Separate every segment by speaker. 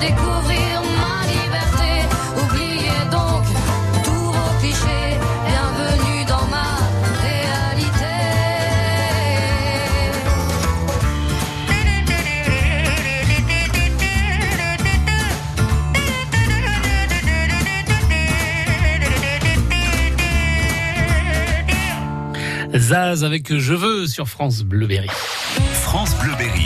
Speaker 1: découvrir ma liberté. Oubliez donc tous vos clichés. Bienvenue dans ma réalité.
Speaker 2: Zaz avec Je veux sur France Bleuberry.
Speaker 3: France Bleuberry.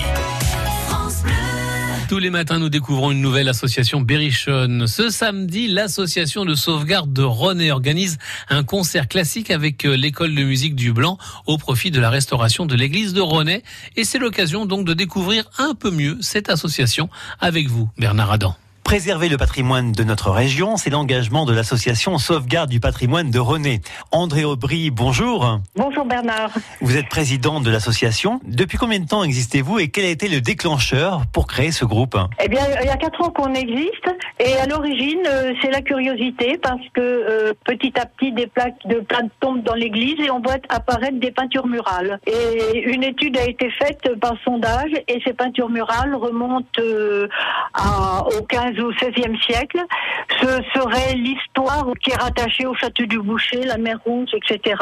Speaker 2: Tous les matins, nous découvrons une nouvelle association Berrichonne. Ce samedi, l'association de sauvegarde de René organise un concert classique avec euh, l'école de musique du Blanc au profit de la restauration de l'église de René. Et c'est l'occasion donc de découvrir un peu mieux cette association avec vous, Bernard Adam.
Speaker 4: Préserver le patrimoine de notre région, c'est l'engagement de l'association Sauvegarde du patrimoine de René. André Aubry, bonjour.
Speaker 5: Bonjour Bernard.
Speaker 4: Vous êtes président de l'association. Depuis combien de temps existez-vous et quel a été le déclencheur pour créer ce groupe?
Speaker 5: Eh bien, il y a quatre ans qu'on existe et à l'origine, euh, c'est la curiosité parce que euh, petit à petit, des plaques de plantes tombent dans l'église et on voit apparaître des peintures murales. Et une étude a été faite par sondage et ces peintures murales remontent euh, au 15 au XVIe siècle. Ce serait l'histoire qui est rattachée au château du Boucher, la mer Rouge, etc.,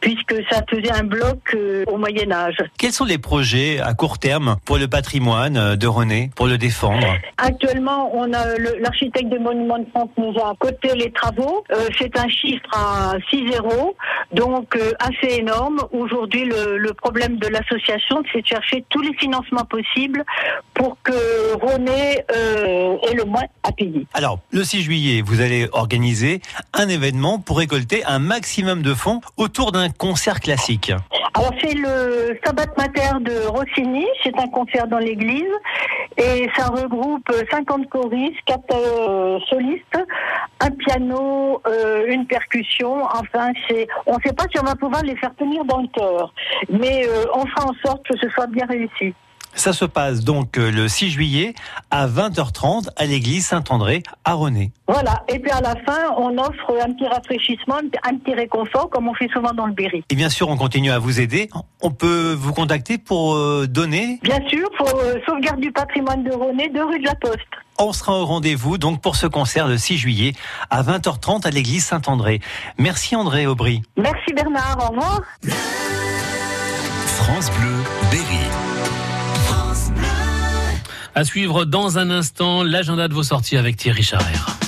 Speaker 5: puisque ça faisait un bloc euh, au Moyen Âge.
Speaker 4: Quels sont les projets à court terme pour le patrimoine euh, de René, pour le défendre?
Speaker 5: Actuellement, on a l'architecte des monuments de France nous a coté les travaux. Euh, c'est un chiffre à 6-0, donc assez énorme. Aujourd'hui, le, le problème de l'association, c'est de chercher tous les financements possibles pour que René euh, ait le moins à payer.
Speaker 4: Alors, le 6 juillet, vous allez organiser un événement pour récolter un maximum de fonds autour d'un concert classique.
Speaker 5: Alors c'est le Sabbat Mater de Rossini, c'est un concert dans l'église et ça regroupe 50 choristes, 4 euh, solistes, un piano, euh, une percussion, enfin c'est on ne sait pas si on va pouvoir les faire tenir dans le cœur, mais euh, on fera en sorte que ce soit bien réussi.
Speaker 4: Ça se passe donc euh, le 6 juillet à 20h30 à l'église Saint-André à René.
Speaker 5: Voilà, et puis à la fin, on offre un petit rafraîchissement, un petit réconfort comme on fait souvent dans le Berry.
Speaker 4: Et bien sûr, on continue à vous aider. On peut vous contacter pour euh, donner.
Speaker 5: Bien sûr, pour euh, sauvegarde du patrimoine de René, de rue de la Poste.
Speaker 4: On sera au rendez-vous donc pour ce concert le 6 juillet à 20h30 à l'église Saint-André. Merci André Aubry.
Speaker 5: Merci Bernard, au revoir.
Speaker 3: France Bleu Berry.
Speaker 2: À suivre dans un instant l'agenda de vos sorties avec Thierry Charrère.